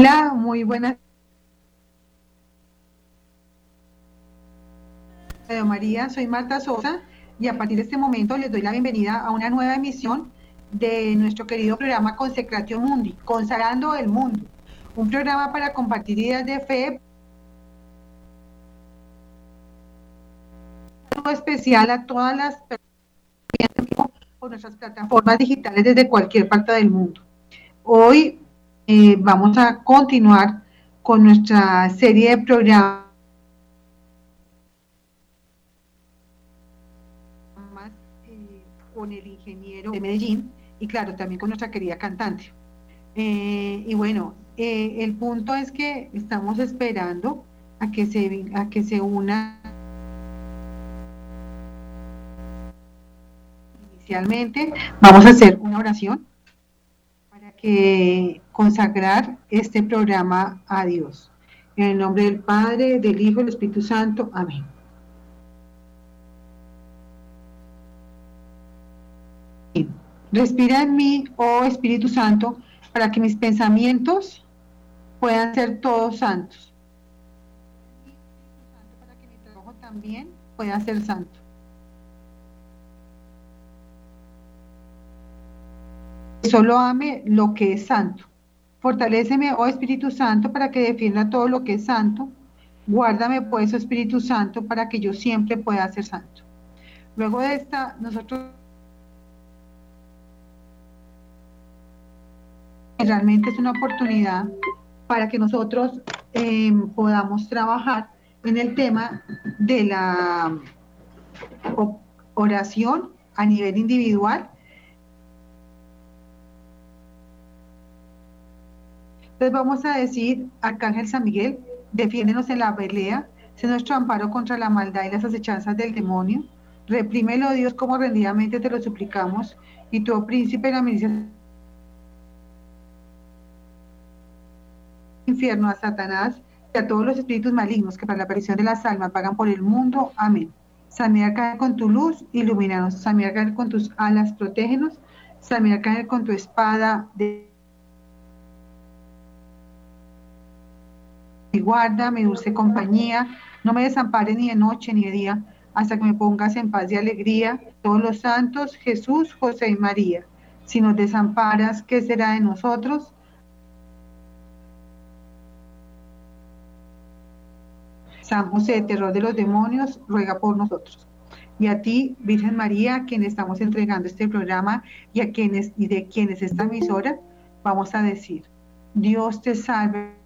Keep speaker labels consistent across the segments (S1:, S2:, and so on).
S1: Hola, muy buenas. María, soy Marta Sosa y a partir de este momento les doy la bienvenida a una nueva emisión de nuestro querido programa Consecratio Mundi, Consagrando el Mundo, un programa para compartir ideas de fe. Especial a todas las personas por nuestras plataformas digitales desde cualquier parte del mundo. Hoy eh, vamos a continuar con nuestra serie de programas eh, con el ingeniero de Medellín y claro, también con nuestra querida cantante. Eh, y bueno, el punto es que estamos esperando a que se, a que se una inicialmente. Vamos a hacer una oración que consagrar este programa a Dios. En el nombre del Padre, del Hijo y del Espíritu Santo. Amén. Respira en mí, oh Espíritu Santo, para que mis pensamientos puedan ser todos santos. También pueda ser santo. Solo ame lo que es santo. Fortaléceme, oh Espíritu Santo, para que defienda todo lo que es santo. Guárdame, pues, oh Espíritu Santo, para que yo siempre pueda ser santo. Luego de esta, nosotros realmente es una oportunidad para que nosotros eh, podamos trabajar en el tema de la oración a nivel individual. Entonces vamos a decir, Arcángel San Miguel, defiéndenos en la pelea, sé nuestro amparo contra la maldad y las acechanzas del demonio. Reprímelo, Dios, como rendidamente te lo suplicamos, y tu oh príncipe de la milicia infierno a Satanás y a todos los espíritus malignos que para la aparición de las almas pagan por el mundo. Amén. San Miguel con tu luz, ilumínanos. San Miguel con tus alas, protégenos. San Miguel con tu espada de mi guarda, mi dulce compañía. No me desampare ni de noche ni de día, hasta que me pongas en paz y alegría. Todos los santos, Jesús, José y María. Si nos desamparas, ¿qué será de nosotros? San José, terror de los demonios, ruega por nosotros. Y a ti, Virgen María, a quien estamos entregando este programa y a quienes y de quienes esta emisora, vamos a decir, Dios te salve.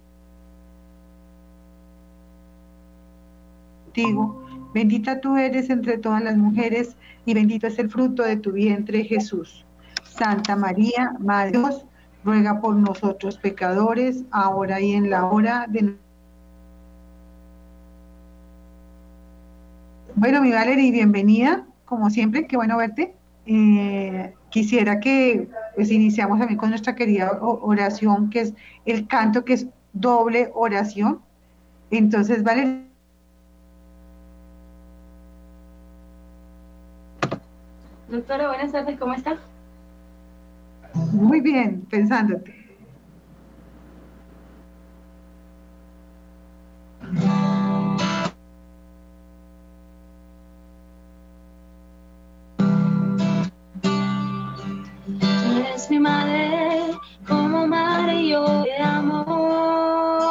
S1: Contigo, bendita tú eres entre todas las mujeres y bendito es el fruto de tu vientre, Jesús. Santa María, Madre de Dios, ruega por nosotros pecadores, ahora y en la hora de Bueno, mi Valerie, bienvenida, como siempre, qué bueno verte. Eh, quisiera que pues, iniciamos también con nuestra querida oración, que es el canto, que es doble oración. Entonces, Valerie.
S2: Doctora, buenas tardes, ¿cómo está?
S1: Muy bien, pensándote.
S2: mi madre, como madre yo te amo.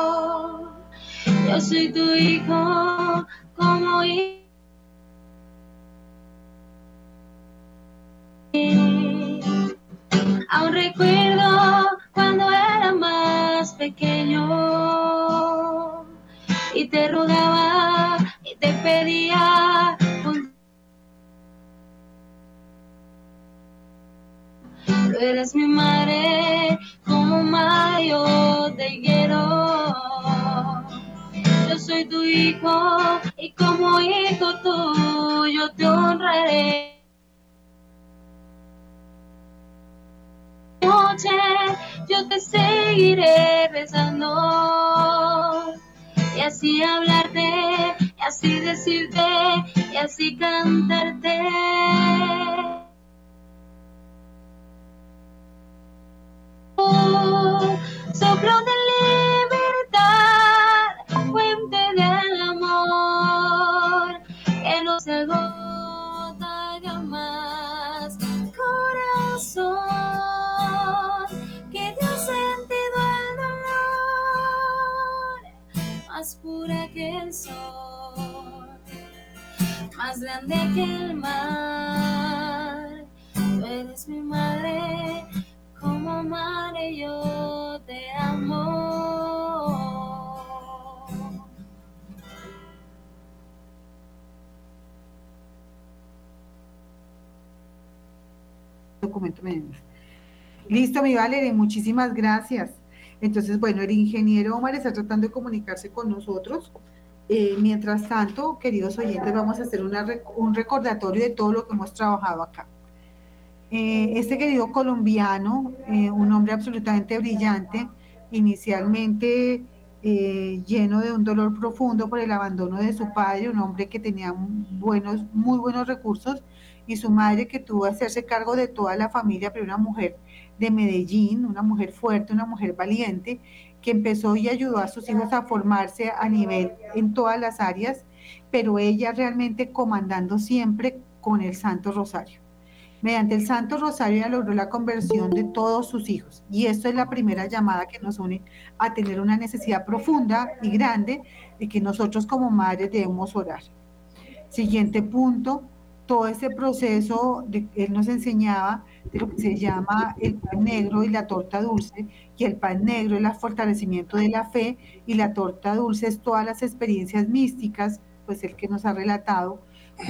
S2: Yo soy tu hijo, como hijo. Te rogaba y te pedía Tú eres mi madre como mayo de higuero. Yo soy tu hijo y como hijo tuyo te honraré. Noche yo te seguiré besando y así hablarte y así decirte y así cantarte. Soplo de pura que el sol, más grande que el mar. Tú eres mi madre como madre yo te amo.
S1: documento menos. Listo, mi Valerie, muchísimas gracias. Entonces, bueno, el ingeniero Omar está tratando de comunicarse con nosotros. Eh, mientras tanto, queridos oyentes, vamos a hacer un recordatorio de todo lo que hemos trabajado acá. Eh, este querido colombiano, eh, un hombre absolutamente brillante, inicialmente eh, lleno de un dolor profundo por el abandono de su padre, un hombre que tenía buenos, muy buenos recursos, y su madre que tuvo que hacerse cargo de toda la familia, pero una mujer de Medellín, una mujer fuerte, una mujer valiente, que empezó y ayudó a sus hijos a formarse a nivel en todas las áreas, pero ella realmente comandando siempre con el Santo Rosario. Mediante el Santo Rosario ella logró la conversión de todos sus hijos. Y esto es la primera llamada que nos une a tener una necesidad profunda y grande de que nosotros como madres debemos orar. Siguiente punto, todo ese proceso, de, él nos enseñaba de lo que se llama el pan negro y la torta dulce, y el pan negro es el fortalecimiento de la fe, y la torta dulce es todas las experiencias místicas, pues el que nos ha relatado,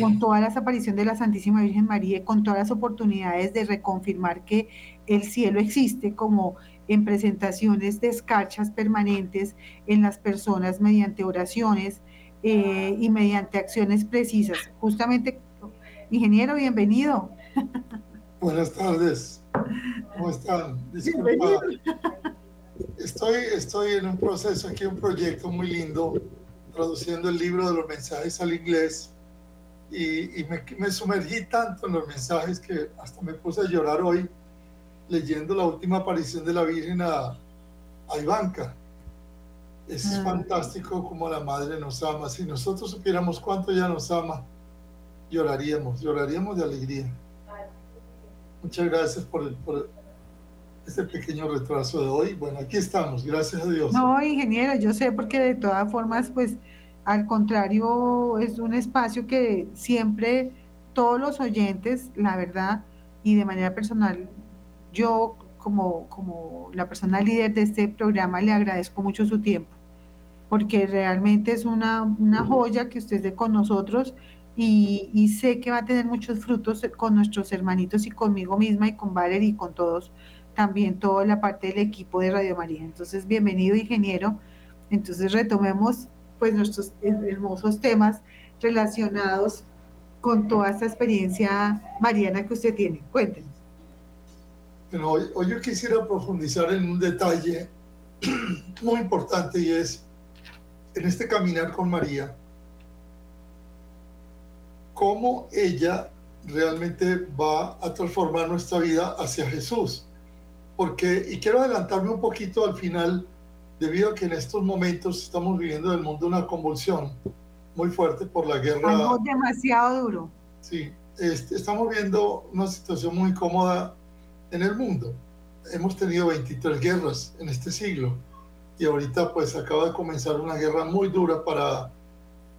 S1: con todas las apariciones de la Santísima Virgen María, y con todas las oportunidades de reconfirmar que el cielo existe, como en presentaciones de escarchas permanentes en las personas mediante oraciones eh, y mediante acciones precisas. Justamente, ingeniero, bienvenido.
S3: Buenas tardes. ¿Cómo están? Disculpa. Estoy, estoy en un proceso aquí, un proyecto muy lindo, traduciendo el libro de los mensajes al inglés. Y, y me, me, sumergí tanto en los mensajes que hasta me puse a llorar hoy leyendo la última aparición de la Virgen a, a Ivanka. Es ah. fantástico como la Madre nos ama. Si nosotros supiéramos cuánto ella nos ama, lloraríamos, lloraríamos de alegría. Muchas gracias por, el, por este pequeño retraso de hoy. Bueno, aquí estamos, gracias a Dios.
S1: No, ingeniero, yo sé porque de todas formas, pues al contrario, es un espacio que siempre todos los oyentes, la verdad, y de manera personal, yo como, como la persona líder de este programa le agradezco mucho su tiempo, porque realmente es una, una joya que usted esté con nosotros y, sé que va a tener muchos frutos con nuestros hermanitos y conmigo misma y con Valerie y con todos, también toda la parte del equipo de Radio María. Entonces, bienvenido ingeniero. Entonces, retomemos pues nuestros hermosos temas relacionados con toda esta experiencia mariana que usted tiene. Cuéntenos.
S3: Bueno, hoy, hoy yo quisiera profundizar en un detalle muy importante y es en este caminar con María, cómo ella realmente va a transformar nuestra vida hacia Jesús. Porque, y quiero adelantarme un poquito al final, debido a que en estos momentos estamos viviendo en el mundo una convulsión muy fuerte por la guerra.
S1: Algo demasiado duro.
S3: Sí, este, estamos viendo una situación muy cómoda en el mundo. Hemos tenido 23 guerras en este siglo y ahorita pues acaba de comenzar una guerra muy dura para,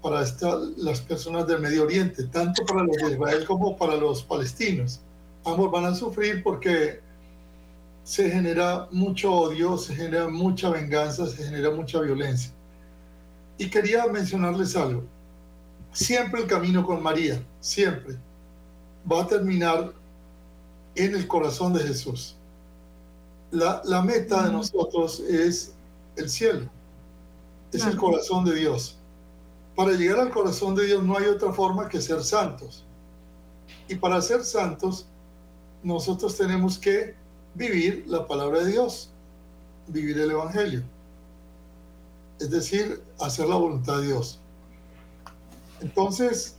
S3: para esta- las personas del Medio Oriente, tanto para los de Israel como para los palestinos. Ambos van a sufrir porque se genera mucho odio, se genera mucha venganza, se genera mucha violencia. Y quería mencionarles algo. Siempre el camino con María, siempre, va a terminar en el corazón de Jesús. La, la meta de nosotros es el cielo, es el corazón de Dios. Para llegar al corazón de Dios no hay otra forma que ser santos. Y para ser santos, nosotros tenemos que vivir la palabra de Dios, vivir el Evangelio. Es decir, hacer la voluntad de Dios. Entonces,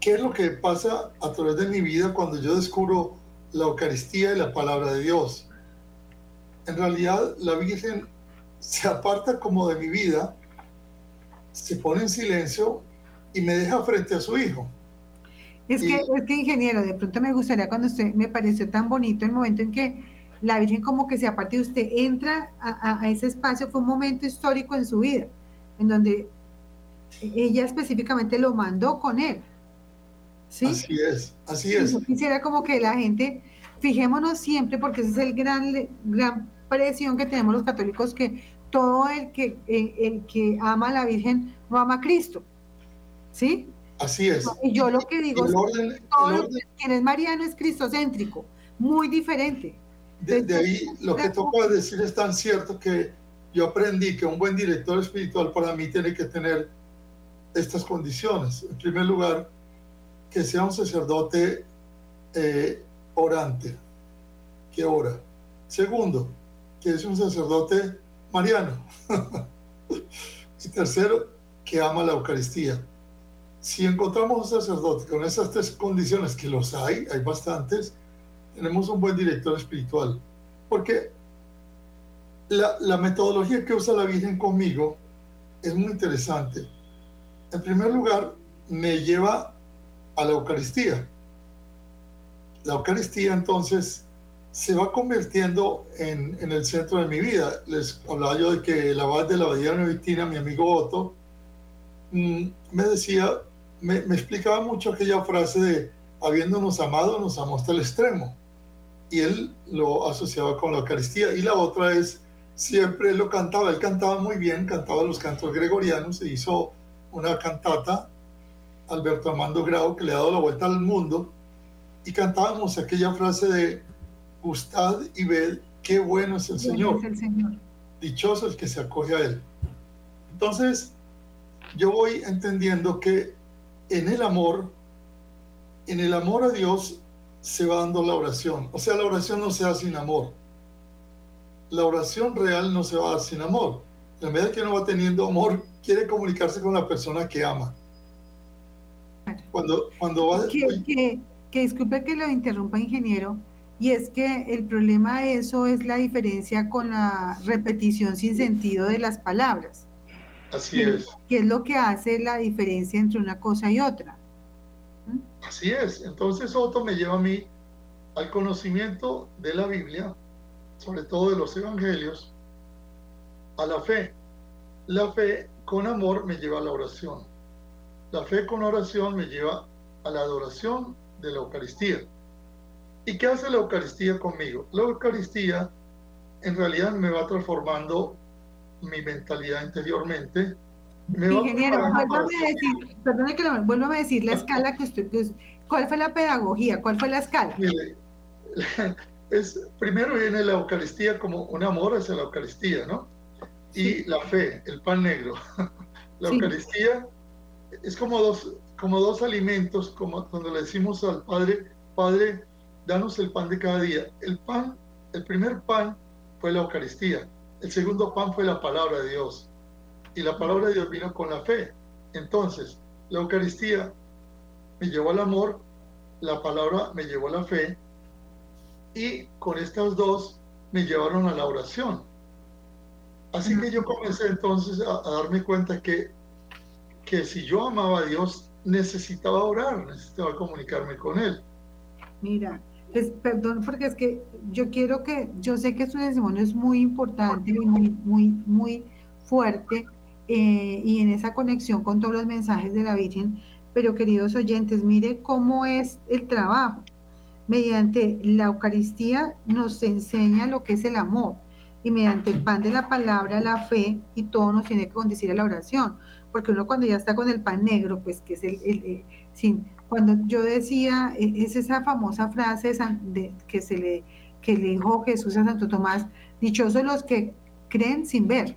S3: ¿qué es lo que pasa a través de mi vida cuando yo descubro la Eucaristía y la palabra de Dios? En realidad, la Virgen se aparta como de mi vida, se pone en silencio y me deja frente a su Hijo.
S1: Es que, es que, ingeniero, de pronto me gustaría cuando usted me pareció tan bonito el momento en que la Virgen como que se aparte y usted entra a, a- a ese espacio, fue un momento histórico en su vida, en donde ella específicamente lo mandó con él. ¿Sí?
S3: Así es, así es.
S1: Yo quisiera como que la gente, fijémonos siempre, porque ese es el gran, gran presión que tenemos los católicos, que todo el que, el, el que ama a la Virgen no ama a Cristo. ¿Sí?
S3: Así es.
S1: Y yo lo que digo
S3: El
S1: es
S3: orden, el
S1: todo lo
S3: orden
S1: que- quien es mariano es cristocéntrico, muy diferente.
S3: de, de ahí, lo que toca decir es tan cierto que yo aprendí que un buen director espiritual para mí tiene que tener estas condiciones. En primer lugar, que sea un sacerdote eh, orante, que ora. Segundo, que es un sacerdote mariano. y tercero, que ama la Eucaristía. Si encontramos un sacerdote con esas tres condiciones, que los hay, hay bastantes, tenemos un buen director espiritual. Porque la, metodología que usa la Virgen conmigo es muy interesante. En primer lugar, me lleva a la Eucaristía. La Eucaristía entonces se va convirtiendo en, en el centro de mi vida. Les hablaba yo de que el abad de la Abadía Benedictina, mi amigo Otto, mm, me decía, me, me explicaba mucho aquella frase de habiéndonos amado, nos amó hasta el extremo. Y él lo asociaba con la Eucaristía. Y la otra es, siempre lo cantaba, él cantaba muy bien, cantaba los cantos gregorianos, se hizo una cantata, Alberto Amando Grau, que le ha dado la vuelta al mundo, y cantábamos aquella frase de, gustad y ved qué bueno es el Señor
S1: Es el Señor.
S3: dichoso el que se acoge a Él. Entonces, yo voy entendiendo que en el amor, en el amor a Dios se va dando la oración. O sea, la oración no se da sin amor. La oración real no se va a dar sin amor. En la medida que uno va teniendo amor, quiere comunicarse con la persona que ama. Cuando, cuando va...
S1: Que, que, que disculpe que lo interrumpa, ingeniero, y es que el problema de eso es la diferencia con la repetición sin sentido de las palabras,
S3: Así
S1: que,
S3: es.
S1: que es lo que hace la diferencia entre una cosa y otra.
S3: Así es. Entonces Otto me lleva a mí al conocimiento de la Biblia, sobre todo de los evangelios, a la fe. La fe con amor me lleva a la oración. La fe con oración me lleva a la adoración de la Eucaristía. ¿Y qué hace la Eucaristía conmigo? La Eucaristía en realidad me va transformando mi mentalidad interiormente. Me
S1: Ingeniero, vuélvame a decir, perdone que lo a decir la escala que usted, ¿cuál fue la pedagogía? ¿Cuál fue la escala?
S3: Mire, es, primero viene la Eucaristía como un amor hacia la Eucaristía, ¿no? Y la fe, el pan negro. La
S1: Sí.
S3: Eucaristía es como dos, como dos alimentos, como cuando le decimos al Padre, Padre, danos el pan de cada día. El pan, el primer pan fue la Eucaristía. El segundo pan fue la palabra de Dios. Y la palabra de Dios vino con la fe. Entonces, la Eucaristía me llevó al amor, la palabra me llevó a la fe, y con estas dos me llevaron a la oración. Así que yo comencé entonces a, a darme cuenta que, que si yo amaba a Dios, necesitaba orar, necesitaba comunicarme con Él.
S1: Mira, pues, perdón, porque es que yo quiero que, yo sé que su testimonio es muy importante y muy, muy, muy fuerte eh, y en esa conexión con todos los mensajes de la Virgen, pero queridos oyentes, mire cómo es el trabajo. Mediante la Eucaristía nos enseña lo que es el amor y mediante el pan de la palabra, la fe y todo nos tiene que condecir a la oración, porque uno cuando ya está con el pan negro, pues que es el, el, sin, cuando yo decía, e, es esa famosa frase de, que se le, que le dijo Jesús a Santo Tomás, dichosos los que creen sin ver,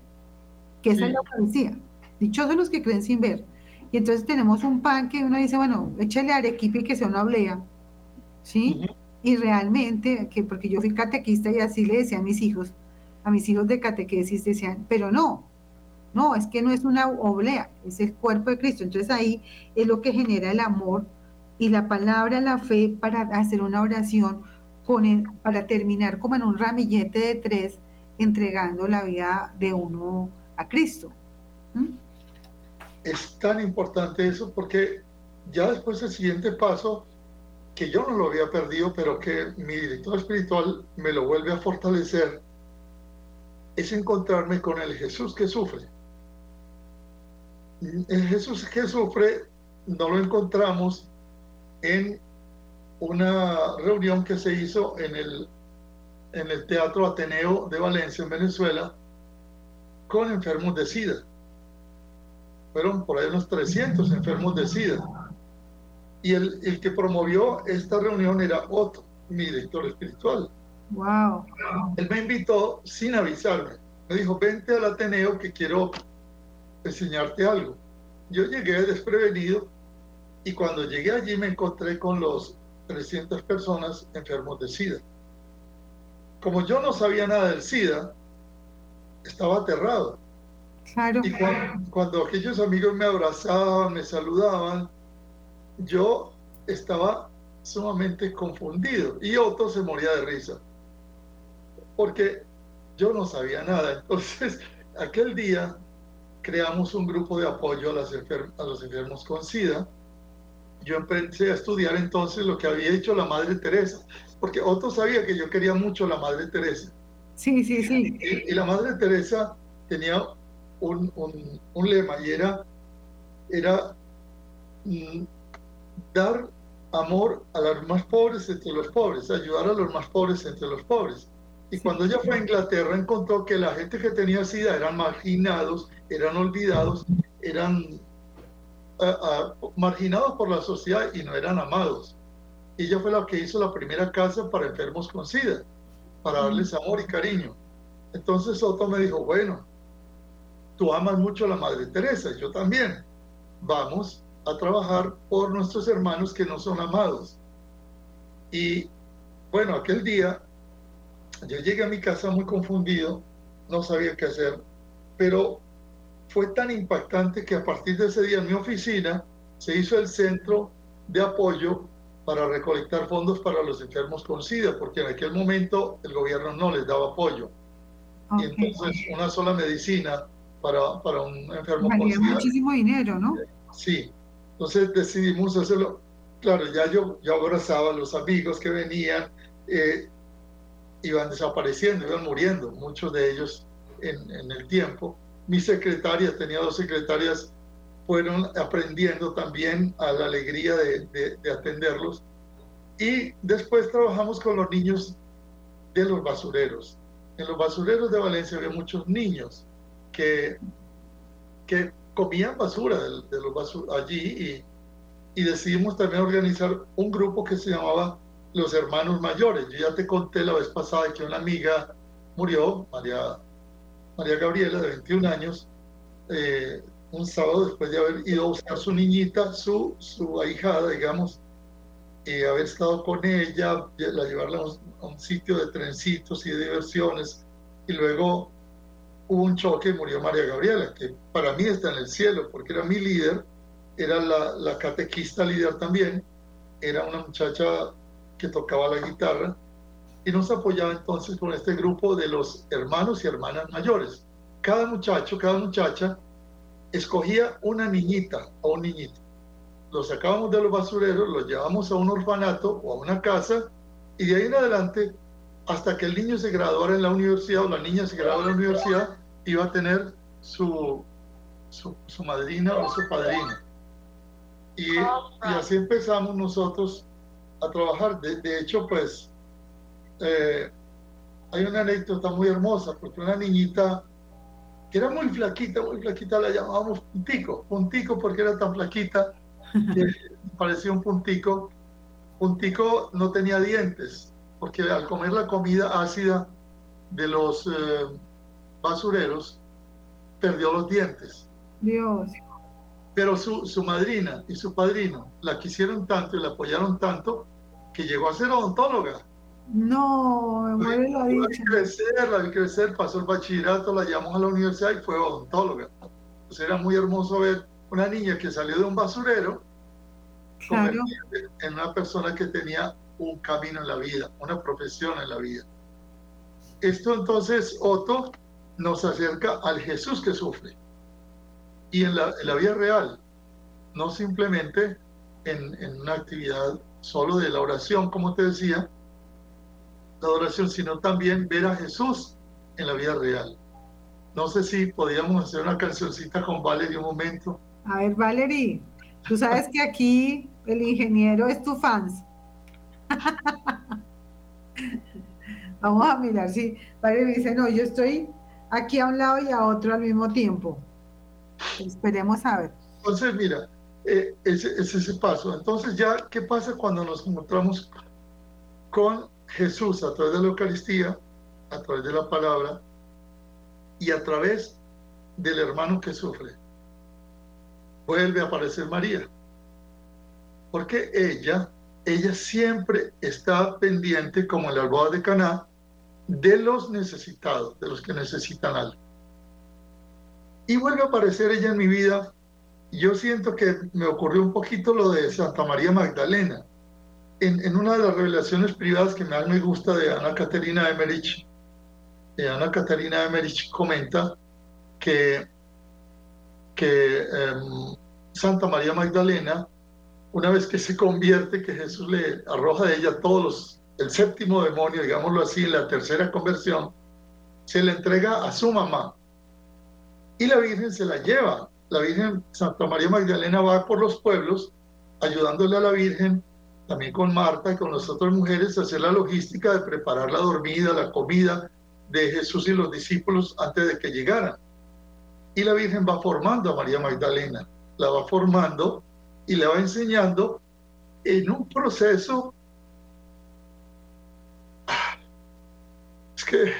S1: que esa es la Eucaristía, dichosos los que creen sin ver. Y entonces tenemos un pan que uno dice, bueno, échale arequipe y que sea una oblea, ¿sí? Y realmente, que porque yo fui catequista y así le decía a mis hijos, a mis hijos de catequesis decían, pero no, no, es que no es una oblea, es el cuerpo de Cristo. Entonces ahí es lo que genera el amor y la palabra, la fe para hacer una oración con para terminar como en un ramillete de tres, entregando la vida de uno a Cristo. ¿Mm?
S3: Es tan importante eso porque ya después el siguiente paso, que yo no lo había perdido, pero que mi director espiritual me lo vuelve a fortalecer, es encontrarme con el Jesús que sufre. El Jesús que sufre no lo encontramos en una reunión que se hizo en el, en el Teatro Ateneo de Valencia, en Venezuela, con enfermos de SIDA. Fueron por ahí unos 300 enfermos de SIDA. Y el, el que promovió esta reunión era Otto, mi director espiritual.
S1: Wow.
S3: Él me invitó sin avisarme. Me dijo, vente al Ateneo que quiero enseñarte algo. Yo llegué desprevenido y cuando llegué allí me encontré con los 300 personas enfermos de SIDA. Como yo no sabía nada del SIDA, estaba aterrado.
S1: Claro.
S3: Y cuando, cuando aquellos amigos me abrazaban, me saludaban, yo estaba sumamente confundido y Otto se moría de risa porque yo no sabía nada. Entonces, aquel día creamos un grupo de apoyo a, las a los enfermos con SIDA yo empecé a estudiar entonces lo que había hecho la Madre Teresa, porque Otto sabía que yo quería mucho la Madre Teresa.
S1: Sí, sí, sí.
S3: Y, y la Madre Teresa tenía un, un, un, lema y era, era mm, dar amor a los más pobres entre los pobres, ayudar a los más pobres entre los pobres. Y cuando ella fue a Inglaterra encontró que la gente que tenía SIDA eran marginados, eran olvidados, eran marginados por la sociedad y no eran amados. Ella fue la que hizo la primera casa para enfermos con SIDA, para darles amor y cariño. Entonces Soto me dijo, bueno, tú amas mucho a la Madre Teresa, yo también. Vamos a trabajar por nuestros hermanos que no son amados. Y bueno, aquel día yo llegué a mi casa muy confundido, no sabía qué hacer, pero fue tan impactante que a partir de ese día en mi oficina se hizo el centro de apoyo para recolectar fondos para los enfermos con SIDA, porque en aquel momento el gobierno no les daba apoyo. Okay. Y entonces una sola medicina para, para un enfermo
S1: Valía con SIDA. muchísimo dinero, ¿no?
S3: Sí, entonces decidimos hacerlo. Claro, ya yo, yo abrazaba a los amigos que venían, eh, iban desapareciendo, iban muriendo, muchos de ellos en, en el tiempo mis secretarias, tenía dos secretarias, fueron aprendiendo también a la alegría de, de, de, atenderlos. Y después trabajamos con los niños de los basureros. En los basureros de Valencia había muchos niños que, que comían basura de los basur allí y, y decidimos también organizar un grupo que se llamaba Los Hermanos Mayores. Yo ya te conté la vez pasada que una amiga murió, María María Gabriela, de 21 años, eh, un sábado después de haber ido a buscar su niñita, su, su ahijada, digamos, y haber estado con ella, la llevarla a un, a un, sitio de trencitos y de diversiones, y luego hubo un choque y murió María Gabriela, que para mí está en el cielo, porque era mi líder, era la, la catequista líder también, era una muchacha que tocaba la guitarra, y nos apoyaba entonces con este grupo de los hermanos y hermanas mayores. Cada muchacho, cada muchacha escogía una niñita o un niñito. Los sacábamos de los basureros, los llevamos a un orfanato o a una casa Y de ahí en adelante, hasta que el niño se graduara en la universidad o la niña se graduara en la universidad, iba a tener su, su, madrina o su padrino. Y, y así empezamos nosotros a trabajar. De, de hecho, pues, eh, hay una anécdota muy hermosa, porque una niñita que era muy flaquita, muy flaquita, la llamábamos puntico, puntico porque era tan flaquita que parecía un puntico. Puntico no tenía dientes, porque al comer la comida ácida de los eh, basureros, perdió los dientes.
S1: Dios.
S3: Pero su, su madrina y su padrino la quisieron tanto y la apoyaron tanto que llegó a ser odontóloga.
S1: No, me muere la dicha.
S3: crecer, la vi crecer, pasó el bachillerato, la llamó a la universidad y fue odontóloga. Pues era muy hermoso ver una niña que salió de un basurero
S1: Claro.
S3: en una persona que tenía un camino en la vida, una profesión en la vida. Esto entonces, Otto, nos acerca al Jesús que sufre. Y en la, en la vida real, no simplemente en, en una actividad solo de la oración, como te decía, la oración, sino también ver a Jesús en la vida real. No sé si podíamos hacer una cancioncita con Valerie un momento.
S1: A ver, Valerie, tú sabes que aquí el ingeniero es tu fans. Vamos a mirar si Valerie dice, no, yo estoy aquí a un lado y a otro al mismo tiempo. Esperemos a ver.
S3: Entonces, mira, eh, ese es ese paso. Entonces, ya, ¿qué pasa cuando nos encontramos con Jesús a través de la Eucaristía, a través de la palabra y a través del hermano que sufre? Vuelve a aparecer María. Porque ella, ella siempre está pendiente, como en la boda de Caná, de los necesitados, de los que necesitan algo. Y vuelve a aparecer ella en mi vida. Yo siento que me ocurrió un poquito lo de Santa María Magdalena. En, en una de las revelaciones privadas que más me gusta de Ana Caterina Emerich, eh, Ana Caterina Emerich comenta que, que em, Santa María Magdalena, una vez que se convierte, que Jesús le arroja de ella todos los, el séptimo demonio, digámoslo así, en la tercera conversión, se le entrega a su mamá y la Virgen se la lleva. La Virgen Santa María Magdalena va por los pueblos ayudándole a la Virgen, también con Marta y con las otras mujeres, hacer la logística de preparar la dormida, la comida de Jesús y los discípulos antes de que llegaran. Y la Virgen va formando a María Magdalena, la va formando y le va enseñando en un proceso. Es que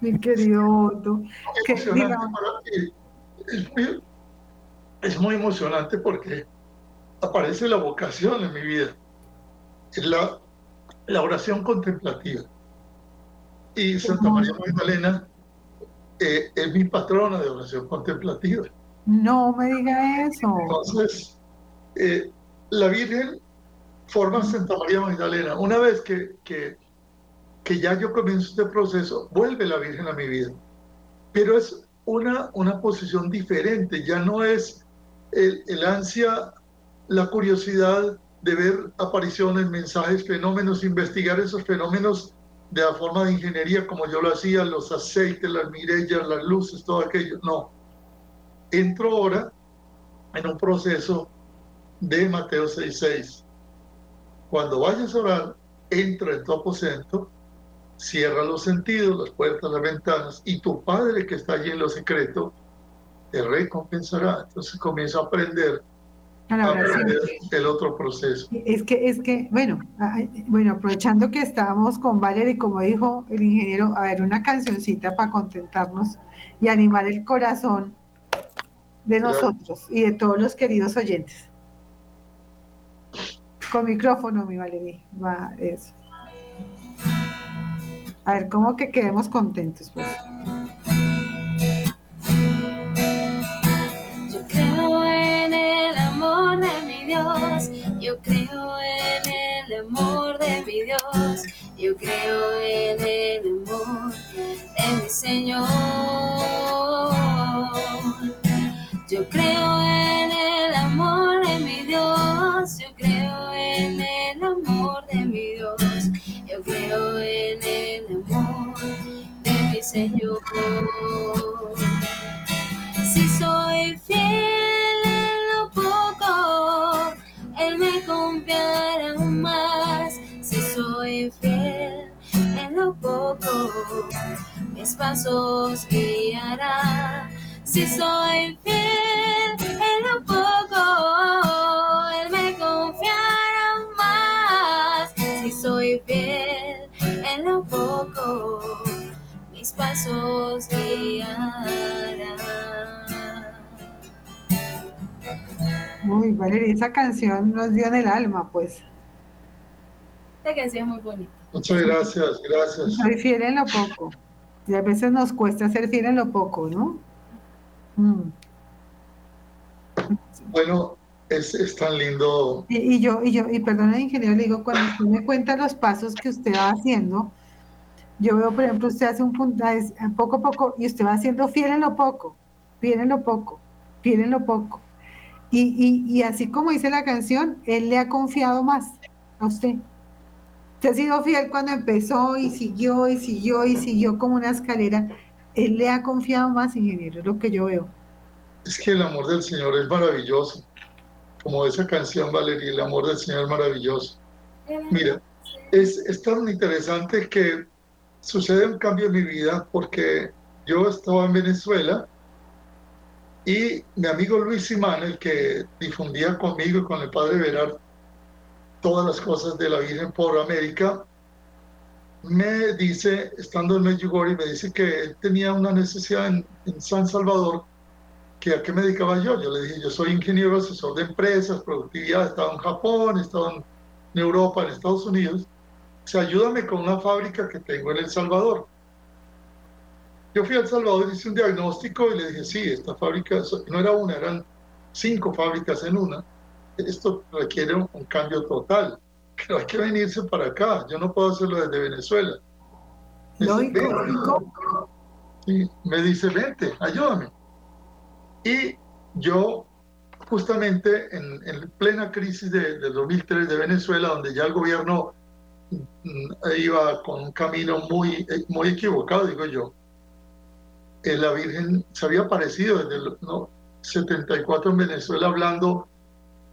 S1: Mi querido Otto. Que,
S3: para mí. Es muy, es muy emocionante porque aparece la vocación en mi vida. Es la, la oración contemplativa. Y Santa María Magdalena eh, es mi patrona de oración contemplativa.
S1: No me diga eso.
S3: Entonces, eh, la Virgen forma Santa María Magdalena. Una vez que, que, que ya yo comienzo este proceso, vuelve la Virgen a mi vida. Pero es una, una posición diferente, ya no es el, el ansia, la curiosidad de ver apariciones, mensajes, fenómenos, investigar esos fenómenos de la forma de ingeniería como yo lo hacía, los aceites, las mirellas, las luces, todo aquello. No. Entro ahora en un proceso de Mateo 6.6. Cuando vayas a orar, entra en tu aposento, cierra los sentidos, las puertas, las ventanas, y tu Padre que está allí en lo secreto te recompensará. Entonces comienzo a aprender,
S1: A
S3: a
S1: la oración.
S3: aprender el otro proceso.
S1: Es que, es que, bueno, bueno, aprovechando que estábamos con Valerie, como dijo el ingeniero, a ver, una cancioncita para contentarnos y animar el corazón de nosotros y de todos los queridos oyentes. Con micrófono, mi Valerie, va eso. A ver, ¿cómo que quedemos contentos? Pues?
S2: Yo creo en el amor de mi Dios, yo creo en el amor de mi Señor. Yo creo en el amor de mi Dios, yo creo en el amor de mi Dios, yo creo en el amor de mi Señor. Si soy fiel. Confiar aún más si soy fiel en lo poco. Mis pasos guiará si soy fiel en lo poco. Él me confiará más si soy fiel en lo poco. Mis pasos guiará.
S1: Uy, Valeria, esa canción nos dio en el alma, pues.
S2: Esta canción es muy bonita.
S3: Muchas gracias, gracias.
S1: Soy fiel en lo poco. Y a veces nos cuesta ser fiel en lo poco, ¿no? Mm.
S3: Bueno, es, es tan lindo.
S1: Y, y yo, y yo, y perdón, ingeniero, le digo, cuando usted me cuenta los pasos que usted va haciendo, yo veo, por ejemplo, usted hace un punto, es- poco a poco, y usted va haciendo fiel en lo poco, fiel en lo poco, fiel en lo poco. Y, y, así como dice la canción, él le ha confiado más a usted. Usted ha sido fiel cuando empezó y siguió y siguió y siguió como una escalera. Él le ha confiado más, ingeniero, es lo que yo veo.
S3: Es que el amor del Señor es maravilloso. Como esa canción, Valeria, el amor del Señor es maravilloso. Mira, es, es tan interesante que sucede un cambio en mi vida porque yo estaba en Venezuela y mi amigo Luis Simán, el que difundía conmigo y con el padre Verard todas las cosas de la Virgen por América, me dice, estando en Medjugorje, me dice que él tenía una necesidad en, en San Salvador, que a qué me dedicaba yo. Yo le dije, yo soy ingeniero, asesor de empresas, productividad, he estado en Japón, he estado en Europa, en Estados Unidos, o sea, ayúdame con una fábrica que tengo en El Salvador. Yo fui a El Salvador, hice un diagnóstico y le dije, sí, esta fábrica, no era una, eran cinco fábricas en una. Esto requiere un, un cambio total, pero hay que venirse para acá. Yo no puedo hacerlo desde Venezuela.
S1: Lógico.
S3: Y me dice, vente, ayúdame. Y yo, justamente en, en plena crisis de, del 2003 de Venezuela, donde ya el gobierno mm, iba con un camino muy, eh, muy equivocado, digo yo, eh, la Virgen se había aparecido desde el ¿no? 74 en Venezuela hablando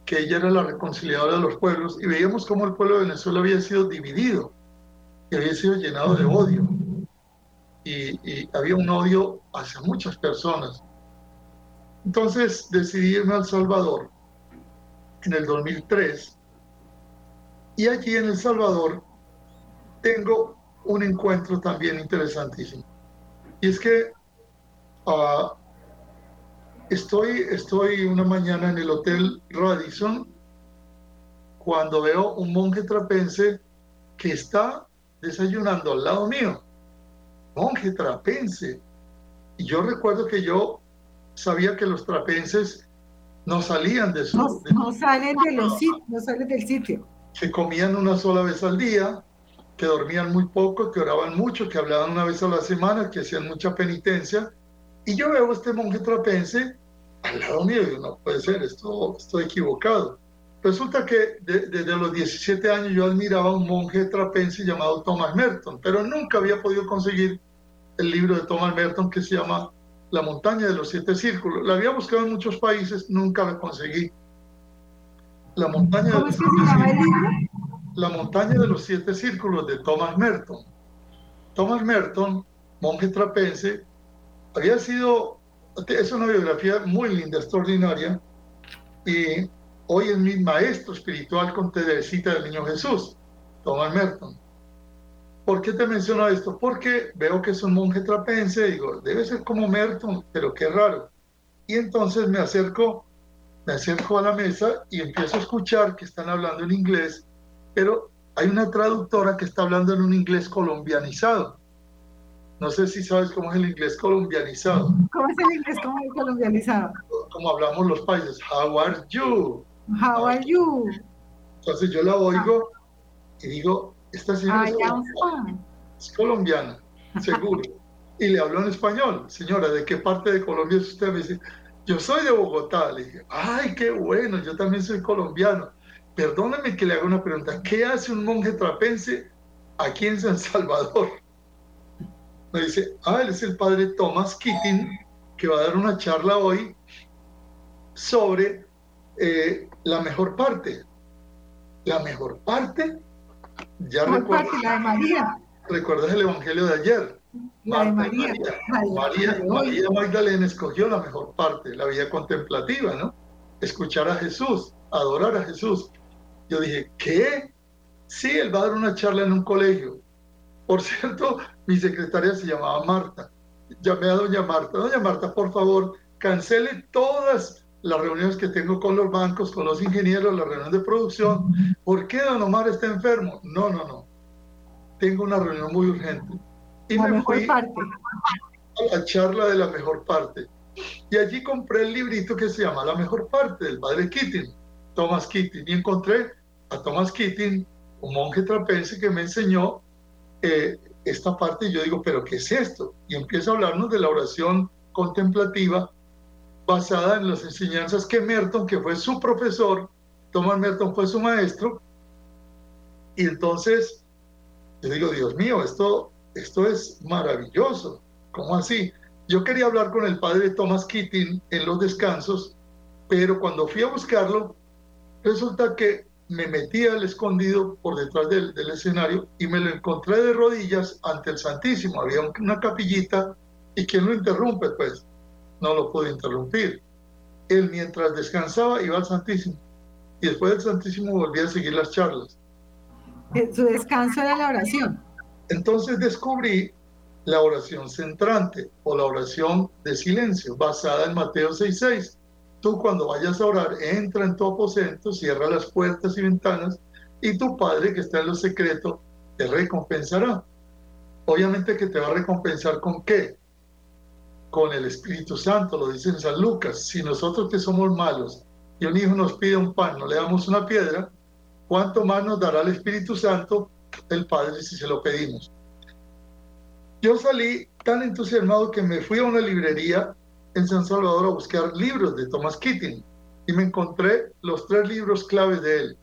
S3: que ella era la reconciliadora de los pueblos y veíamos cómo el pueblo de Venezuela había sido dividido y había sido llenado de odio. Y, y había un odio hacia muchas personas. Entonces decidí irme a El Salvador en el 2003 y allí en El Salvador tengo un encuentro también interesantísimo. Y es que ah, estoy, estoy una mañana en el Hotel Radisson cuando veo un monje trapense que está desayunando al lado mío. Monje trapense. Y yo recuerdo que yo sabía que los trapenses no salían de su...
S1: No,
S3: de-
S1: no salen de los no salen del sitio.
S3: que comían una sola vez al día, que dormían muy poco, que oraban mucho, que hablaban una vez a la semana, que hacían mucha penitencia. Y yo veo a este monje trapense al lado mío y digo, no puede ser, esto, estoy equivocado. Resulta que de- desde los 17 años yo admiraba a un monje trapense llamado Thomas Merton, pero nunca había podido conseguir el libro de Thomas Merton que se llama La montaña de los siete círculos. La había buscado en muchos países, nunca la conseguí. La montaña de
S1: ¿Cómo
S3: los la montaña de los siete círculos de Thomas Merton. Thomas Merton, monje trapense, había sido, es una biografía muy linda, extraordinaria, y hoy es mi maestro espiritual con Teresita del Niño Jesús, Thomas Merton. ¿Por qué te menciono esto? Porque veo que es un monje trapense, digo, debe ser como Merton, pero qué raro. Y entonces me acerco, me acerco a la mesa y empiezo a escuchar que están hablando en inglés pero hay una traductora que está hablando en un inglés colombianizado. No sé si sabes cómo es el inglés colombianizado,
S1: ¿Cómo es el inglés como colombianizado?
S3: como hablamos los países. How are you?
S1: How are you?
S3: Entonces yo la oigo y digo, esta señora es colombiana, es colombiana, seguro. Y le hablo en español. Señora, ¿de qué parte de Colombia es usted? Me dice, yo soy de Bogotá. Le dije, ay, qué bueno, yo también soy colombiano. Perdóname que le haga una pregunta. ¿Qué hace un monje trapense aquí en San Salvador? Me dice, ah, él es el padre Thomas Keating, que va a dar una charla hoy sobre eh, la mejor parte. La mejor parte, ya
S1: ¿Cuál
S3: recuerdas,
S1: parte? La de María.
S3: recuerdas el Evangelio de ayer.
S1: La de María.
S3: María,
S1: de hoy.
S3: María Magdalena escogió la mejor parte, la vida contemplativa, ¿no? Escuchar a Jesús, adorar a Jesús. Yo dije, ¿qué? Sí, él va a dar una charla en un colegio. Por cierto, mi secretaria se llamaba Marta. Llamé a doña Marta. Doña Marta, por favor, cancele todas las reuniones que tengo con los bancos, con los ingenieros, las reuniones de producción. ¿Por qué don Omar está enfermo? No, no, no. Tengo una reunión muy urgente. Y
S1: La
S3: me fui
S1: parte.
S3: a la charla de la mejor parte. Y allí compré el librito que se llama La mejor parte del padre Keating, Thomas Keating. Y encontré a Thomas Keating, un monje trapense que me enseñó esta parte. Yo digo, ¿pero qué es esto? Y empieza a hablarnos de la oración contemplativa basada en las enseñanzas que Merton, que fue su profesor, Thomas Merton fue su maestro. Y entonces yo digo, Dios mío, esto, esto es maravilloso. ¿Cómo así? Yo quería hablar con el padre Thomas Keating en los descansos, pero cuando fui a buscarlo, resulta que me metí al escondido por detrás del, del escenario y me lo encontré de rodillas ante el Santísimo. Había un- una capillita y quien lo interrumpe, pues no lo pude interrumpir. Él mientras descansaba iba al Santísimo y después del Santísimo volvía a seguir las charlas.
S1: Eh, Su descanso era la oración.
S3: Entonces descubrí la oración centrante o la oración de silencio basada en Mateo 6:6. Tú cuando vayas a orar, entra en tu aposento, cierra las puertas y ventanas y tu Padre que está en lo secreto te recompensará. Obviamente que te va a recompensar con qué? Con el Espíritu Santo, lo dice en San Lucas. Si nosotros que somos malos y un hijo nos pide un pan, no le damos una piedra, ¿cuánto más nos dará el Espíritu Santo el Padre si se lo pedimos? Yo salí tan entusiasmado que me fui a una librería en San Salvador a buscar libros de Thomas Keating y me encontré los tres libros claves de él.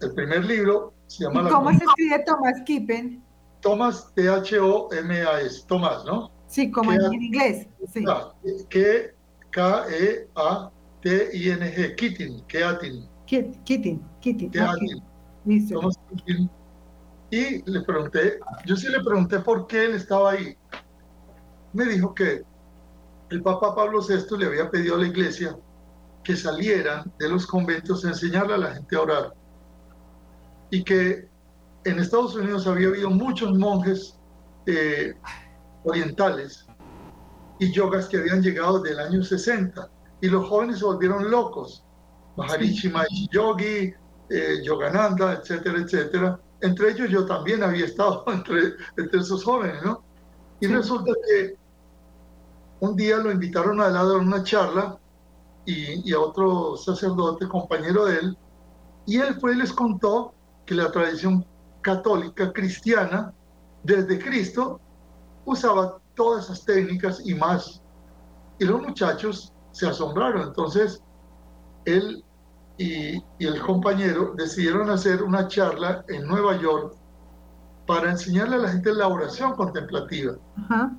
S3: El primer libro se llama
S1: ¿Y
S3: La-
S1: cómo se escribe Thomas Kippen?
S3: Thomas T-H-O-M-A-S, Tomás, ¿no?
S1: Sí, como en inglés. Sí.
S3: Ah, que K-E-A-T-I-N-G, Keating, Keating,
S1: Keating, Keating.
S3: Keating. Thomas Keating. Y le pregunté, yo sí le pregunté por qué él estaba ahí. Me dijo que el Papa Pablo VI le había pedido a la iglesia que salieran de los conventos a enseñarle a la gente a orar. Y que en Estados Unidos había habido muchos monjes eh, orientales y yogas que habían llegado del año 60 y los jóvenes se volvieron locos. Maharishi Mahesh Yogi, eh, Yogananda, etcétera, etcétera. Entre ellos yo también había estado entre, entre esos jóvenes, ¿no? Y resulta que un día lo invitaron a dar una charla y, a otro sacerdote, compañero de él, y él fue y les contó que la tradición católica cristiana, desde Cristo, usaba todas esas técnicas y más. Y los muchachos se asombraron. Entonces, él y, y el compañero decidieron hacer una charla en Nueva York para enseñarle a la gente la oración contemplativa
S1: Ajá.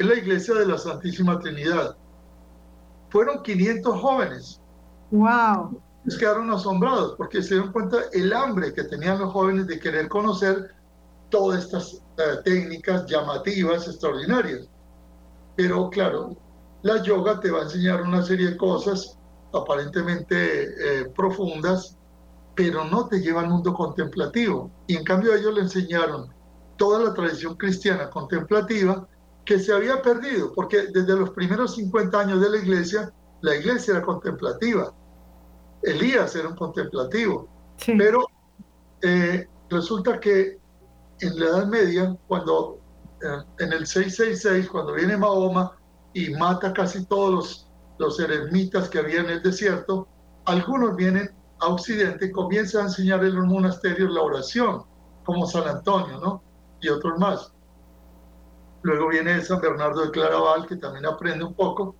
S3: En la iglesia de la Santísima Trinidad. Fueron 500 jóvenes.
S1: Wow.
S3: Ellos quedaron asombrados porque se dieron cuenta el hambre que tenían los jóvenes de querer conocer todas estas eh, técnicas llamativas, extraordinarias. Pero claro, la yoga te va a enseñar una serie de cosas aparentemente eh, profundas, pero no te lleva al mundo contemplativo. Y en cambio ellos le enseñaron toda la tradición cristiana contemplativa que se había perdido, porque desde los primeros 50 años de la iglesia, la iglesia era contemplativa. Elías era un contemplativo,
S1: Sí.
S3: pero eh, resulta que en la Edad Media, cuando eh, en el 666, cuando viene Mahoma y mata casi todos los, los eremitas que había en el desierto, algunos vienen a Occidente y comienzan a enseñar en los monasterios la oración, como San Antonio, ¿no? Y otros más. Luego viene San Bernardo de Claraval, que también aprende un poco.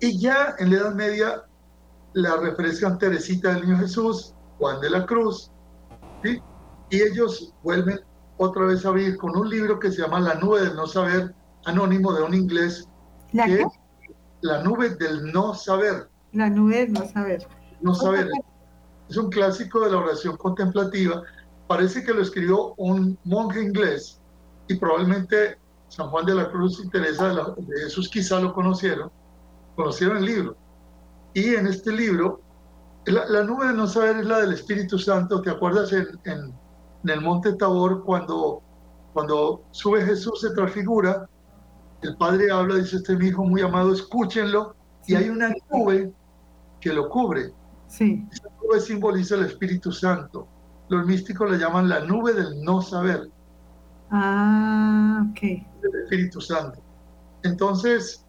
S3: Y ya en la Edad Media la refrescan Teresita del Niño Jesús, Juan de la Cruz, ¿sí? y ellos vuelven otra vez a abrir con un libro que se llama La nube del no saber, anónimo de un inglés,
S1: ¿La
S3: que es, la nube del no saber,
S1: La nube del no saber.
S3: no saber. es un clásico de la oración contemplativa. Parece que lo escribió un monje inglés y probablemente San Juan de la Cruz y Teresa de, la- de Jesús quizá lo conocieron, conocieron el libro. Y en este libro, la, la nube de no saber es la del Espíritu Santo. ¿Te acuerdas en, en- en el monte Tabor cuando, cuando sube Jesús se transfigura? El Padre habla, dice, este es mi Hijo muy amado, escúchenlo. Y hay una nube que lo cubre.
S1: Sí,
S3: Esa nube simboliza el Espíritu Santo. Los místicos le llaman la nube del no saber,
S1: ah, ok.
S3: del Espíritu Santo. Entonces,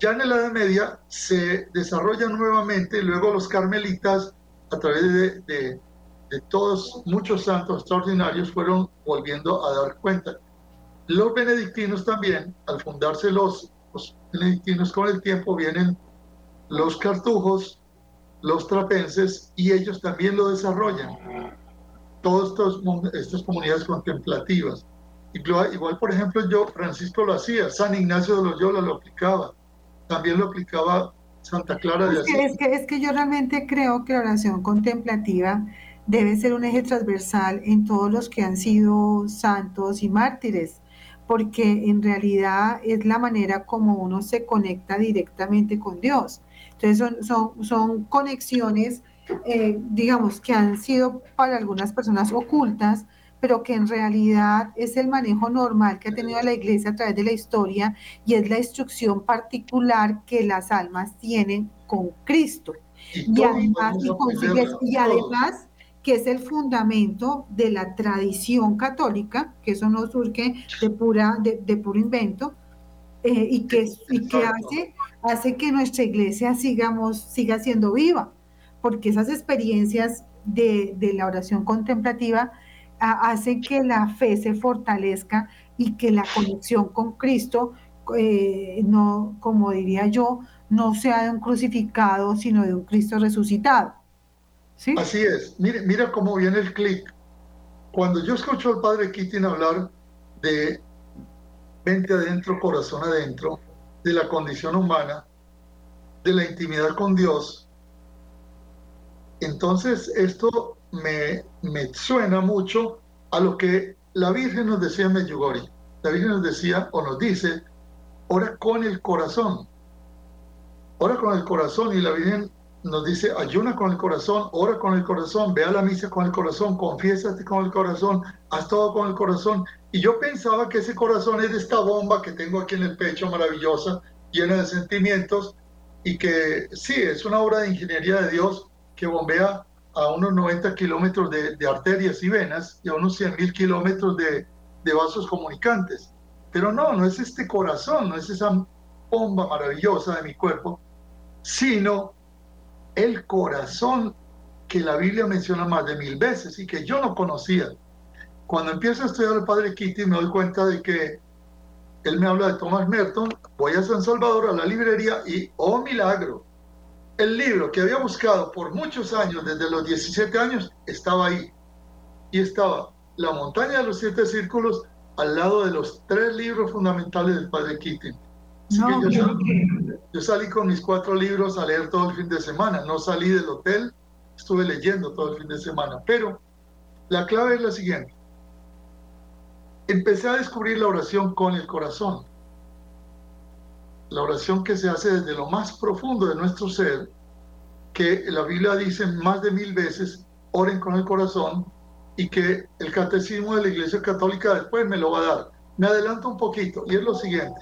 S3: ya en la Edad Media se desarrolla nuevamente, luego los carmelitas, a través de, de- de todos, muchos santos extraordinarios, fueron volviendo a dar cuenta. Los benedictinos también, al fundarse los, los benedictinos con el tiempo, vienen los cartujos, los trapenses, y ellos también lo desarrollan. Todas estas comunidades contemplativas. Igual, por ejemplo, yo, Francisco lo hacía, San Ignacio de Loyola lo aplicaba, también lo aplicaba Santa Clara de Asís.
S1: es que, es que yo realmente creo que la oración contemplativa debe ser un eje transversal en todos los que han sido santos y mártires, porque en realidad es la manera como uno se conecta directamente con Dios. Entonces son, son, son conexiones, eh, digamos, que han sido para algunas personas ocultas, pero que en realidad es el manejo normal que ha tenido la iglesia a través de la historia y es la instrucción particular que las almas tienen con Cristo. Y
S3: todos
S1: además, y con su
S3: aprenderla,
S1: iglesia, y además que es el fundamento de la tradición católica, que eso no surge de, pura, de, de puro invento, eh, y que, y que hace, hace que nuestra iglesia sigamos, siga siendo viva, porque esas experiencias de, de la oración contemplativa hacen que la fe se fortalezca y que la conexión con Cristo, eh, no, como diría yo, no sea de un crucificado, sino de un Cristo resucitado. ¿Sí?
S3: Así es. Mire, mira cómo viene el clic. Cuando yo escucho al padre Keating hablar de mente adentro, corazón adentro, de la condición humana, de la intimidad con Dios, entonces esto me, me suena mucho a lo que la Virgen nos decía en Medjugorje. La Virgen nos decía o nos dice, ora con el corazón. Ora con el corazón y la Virgen nos dice, ayuna con el corazón, ora con el corazón, ve a la misa con el corazón, confiésate con el corazón, haz todo con el corazón. Y yo pensaba que ese corazón es esta bomba que tengo aquí en el pecho, maravillosa, llena de sentimientos, y que sí, es una obra de ingeniería de Dios que bombea a unos 90 kilómetros de, arterias y venas y a unos 100 mil kilómetros de, de vasos comunicantes. Pero no, no es este corazón, no es esa bomba maravillosa de mi cuerpo, sino el corazón que la Biblia menciona más de mil veces y que yo no conocía. Cuando empiezo a estudiar al Padre Kitty me doy cuenta de que él me habla de Thomas Merton, voy a San Salvador a la librería y, oh milagro, el libro que había buscado por muchos años, desde los 17 años, estaba ahí. Y estaba La montaña de los siete círculos al lado de los tres libros fundamentales del Padre Kitty. Así
S1: No,
S3: que yo, salí, yo salí con mis cuatro libros a leer todo el fin de semana. No salí del hotel, estuve leyendo todo el fin de semana. Pero la clave es la siguiente. Empecé a descubrir la oración con el corazón. La oración que se hace desde lo más profundo de nuestro ser, que la Biblia dice más de mil veces, oren con el corazón, y que el catecismo de la Iglesia Católica después me lo va a dar. Me adelanto un poquito, y es lo siguiente.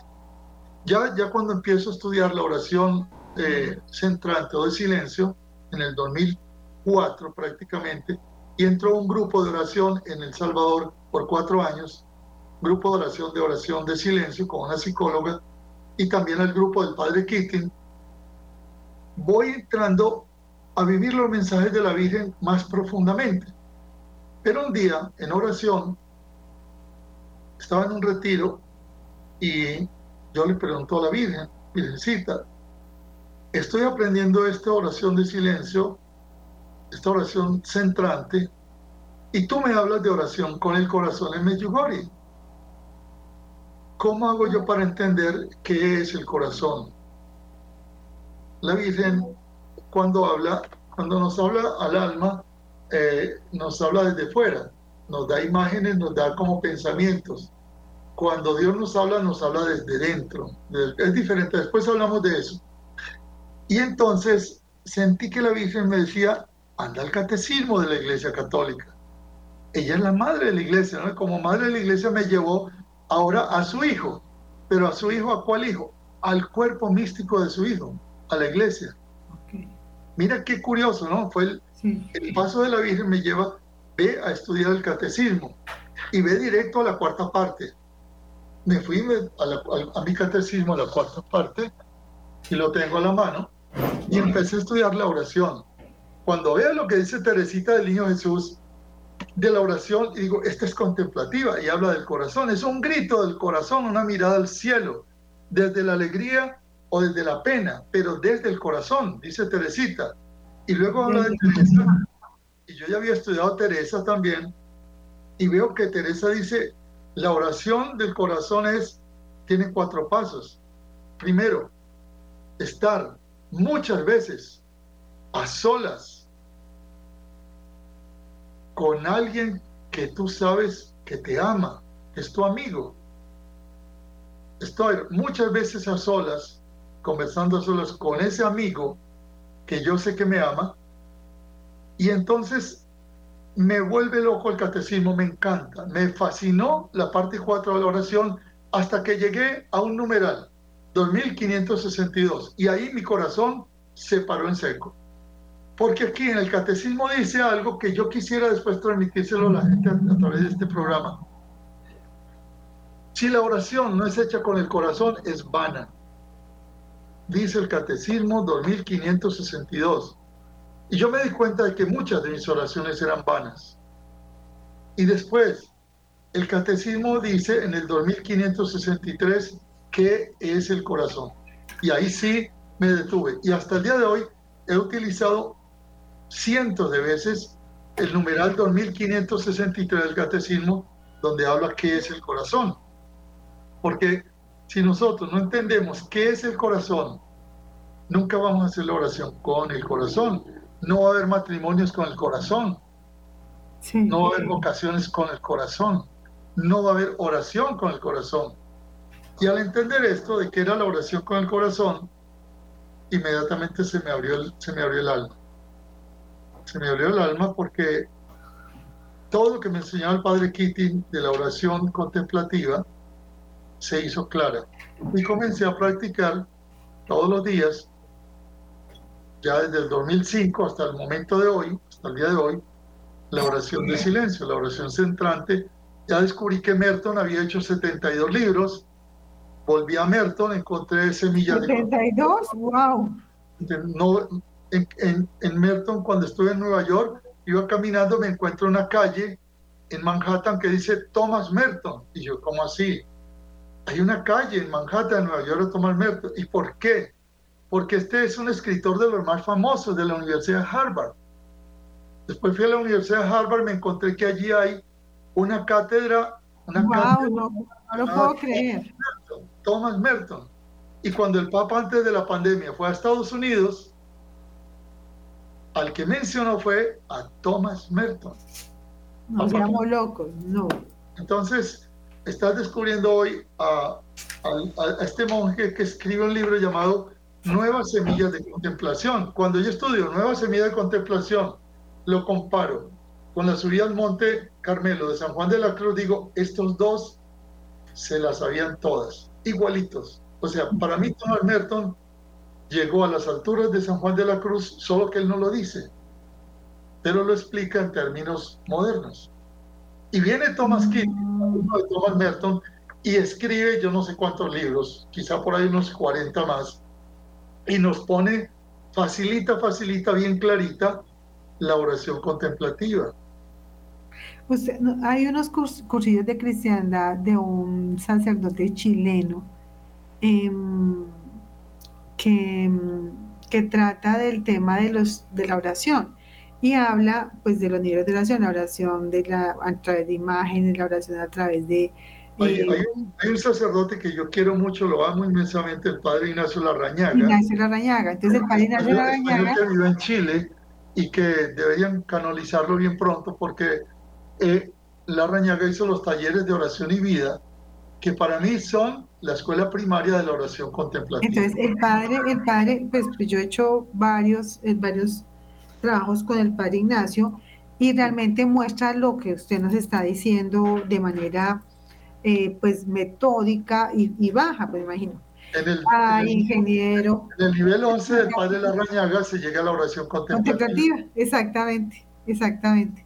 S3: Ya, ya cuando empiezo a estudiar la oración eh, centrante o de silencio, en el 2004 prácticamente, y entró un grupo de oración en El Salvador por cuatro años, grupo de oración de oración de silencio con una psicóloga, y también el grupo del padre Keating, voy entrando a vivir los mensajes de la Virgen más profundamente. Pero un día, en oración, estaba en un retiro y yo le pregunto a la Virgen, Virgencita, estoy aprendiendo esta oración de silencio, esta oración centrante, y tú me hablas de oración con el corazón en Medjugorje. ¿Cómo hago yo para entender qué es el corazón? La Virgen, cuando habla, cuando nos habla al alma, eh, nos habla desde fuera, nos da imágenes, nos da como pensamientos. Cuando Dios nos habla, nos habla desde dentro. Es diferente, después hablamos de eso. Y entonces sentí que la Virgen me decía, anda al catecismo de la Iglesia Católica. Ella es la madre de la iglesia, ¿no? Como madre de la iglesia me llevó ahora a su hijo. Pero a su hijo, ¿a cuál hijo? Al cuerpo místico de su hijo, a la iglesia. Mira qué curioso, ¿no? Fue el, el paso de la Virgen me lleva, ve a estudiar el catecismo y ve directo a la cuarta parte. Me fui a, a mi catecismo, a la cuarta parte, y lo tengo a la mano, y empecé a estudiar la oración. Cuando veo lo que dice Teresita del Niño Jesús de la oración, y digo, esta es contemplativa y habla del corazón, es un grito del corazón, una mirada al cielo, desde la alegría o desde la pena, pero desde el corazón, dice Teresita. Y luego habla de Teresa, y yo ya había estudiado Teresa también, y veo que Teresa dice, la oración del corazón es, tiene cuatro pasos. Primero, estar muchas veces a solas con alguien que tú sabes que te ama, que es tu amigo. Estoy muchas veces a solas, conversando a solas con ese amigo que yo sé que me ama, y entonces me vuelve loco el catecismo, me encanta, me fascinó la parte 4 de la oración hasta que llegué a un numeral, 2562, y ahí mi corazón se paró en seco. Porque aquí en el catecismo dice algo que yo quisiera después transmitírselo a la gente a, través de este programa. Si la oración no es hecha con el corazón, es vana. Dice el catecismo 2562. Y yo me di cuenta de que muchas de mis oraciones eran vanas. Y después, el catecismo dice en el 2563 qué es el corazón. Y ahí sí me detuve. Y hasta el día de hoy he utilizado cientos de veces el numeral 2563 del catecismo, donde habla qué es el corazón. Porque si nosotros no entendemos qué es el corazón, nunca vamos a hacer la oración con el corazón. No va a haber matrimonios con el corazón. No va a haber vocaciones con el corazón. No va a haber oración con el corazón. Y al entender esto de que era la oración con el corazón, inmediatamente se me abrió el, se me abrió el alma. Se me abrió el alma porque todo lo que me enseñaba el padre Keating de la oración contemplativa se hizo clara. Y comencé a practicar todos los días, ya desde el 2005 hasta el momento de hoy, hasta el día de hoy, la oración de silencio, la oración centrante. Ya descubrí que Merton había hecho 72 libros volví a Merton, encontré semillas
S1: de... 72, wow.
S3: No, en, en, Merton, cuando estuve en Nueva York, iba caminando, me encuentro una calle en Manhattan que dice Thomas Merton. Y yo, ¿cómo así? Hay una calle en Manhattan, en Nueva York, Thomas Merton. ¿Y por qué? Porque este es un escritor de los más famosos de la Universidad de Harvard. Después fui a la Universidad de Harvard, me encontré que allí hay una cátedra, una
S1: wow, no, no, lo puedo creer.
S3: Thomas Merton. Y cuando el Papa antes de la pandemia fue a Estados Unidos, al que mencionó fue a Thomas Merton.
S1: Nos llamó locos, no.
S3: Entonces, estás descubriendo hoy a, a, este monje que escribe un libro llamado Nuevas Semillas de Contemplación. Cuando yo estudio Nuevas Semillas de Contemplación, lo comparo con la subida al Monte Carmelo de San Juan de la Cruz, digo, estos dos se las sabían todas igualitos. O sea, para mí Thomas Merton llegó a las alturas de San Juan de la Cruz, solo que él no lo dice, pero lo explica en términos modernos. Y viene Thomas Keating, de Thomas Merton, y escribe yo no sé cuántos libros, quizá por ahí unos 40 más, y nos pone, facilita, facilita, bien clarita, la oración contemplativa
S1: hay unos cursillos de cristiandad de un sacerdote chileno em, que, que, trata del tema de, los, de la oración y habla pues de los niveles de oración, la oración de la, a través de imágenes, la oración a través de...
S3: hay, un, hay, un, sacerdote que yo quiero mucho, lo amo inmensamente, el padre Ignacio Larrañaga.
S1: Ignacio Larrañaga, entonces el padre Ignacio Larrañaga...
S3: Que vive en Chile, y que deberían canalizarlo bien pronto porque eh, la Rañaga hizo los talleres de oración y vida, que para mí son la escuela primaria de la oración contemplativa.
S1: Entonces, el padre, el padre, pues, pues yo he hecho varios, eh, varios trabajos con el padre Ignacio y realmente muestra lo que usted nos está diciendo de manera, eh, pues, metódica y, y baja, pues, imagino.
S3: En el,
S1: Ah,
S3: en el-
S1: ingeniero.
S3: en el nivel 11 del Padre de la Rañaga se llega a la oración contemplativa.
S1: Contemplativa, exactamente, exactamente.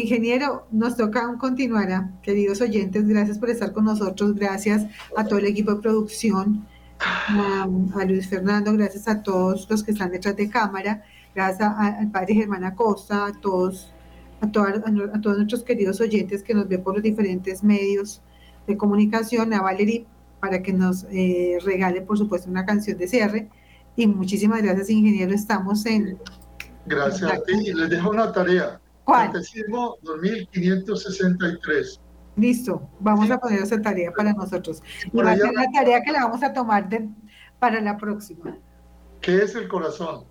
S1: Ingeniero, nos toca aún continuar, ah, queridos oyentes, gracias por estar con nosotros, gracias a todo el equipo de producción, a, a Luis Fernando, gracias a todos los que están detrás de cámara, gracias a- al padre Germán Acosta, a todos, a, toda- a todos nuestros queridos oyentes que nos ven por los diferentes medios de comunicación, a Valerie para que nos eh, regale, por supuesto, una canción de cierre. Y muchísimas gracias, ingeniero. Estamos en
S3: Gracias a ti. Y les dejo una tarea.
S1: ¿Cuál?
S3: Catecismo 2563.
S1: Listo, vamos a poner esa tarea para nosotros. Y va a ser la tarea que la vamos a tomar de- para la próxima.
S3: ¿Qué es el corazón?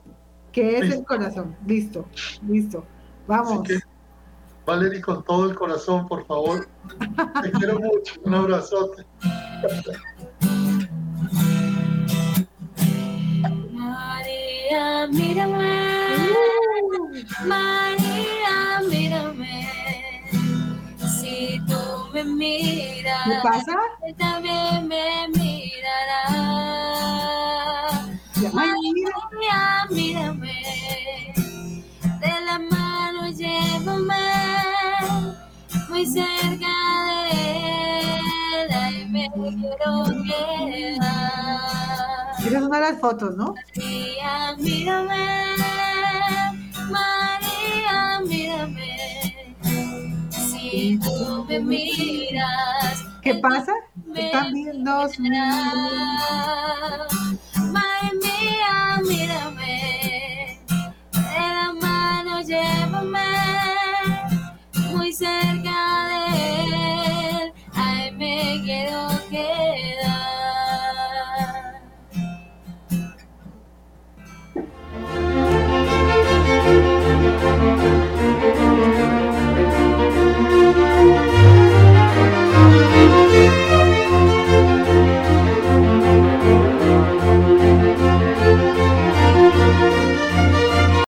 S1: ¿Qué es el corazón? Listo, listo. Vamos.
S3: que, Valerie, con todo el corazón, por favor. Te quiero mucho. Un abrazote.
S2: María, mírame. María, me miras,
S1: ¿Qué pasa?
S2: Él también me mirará.
S1: Ay, mira.
S2: Mírame. De la mano llévame muy cerca de él. Ay, me quiero quedar.
S1: Esa es una de las fotos, ¿no?
S2: María, mírame. tú me miras.
S1: ¿Qué pasa? Estás viendo.
S2: Madre mía, mírame. De la mano llévame muy cerca de él. Ahí me quiero quedar.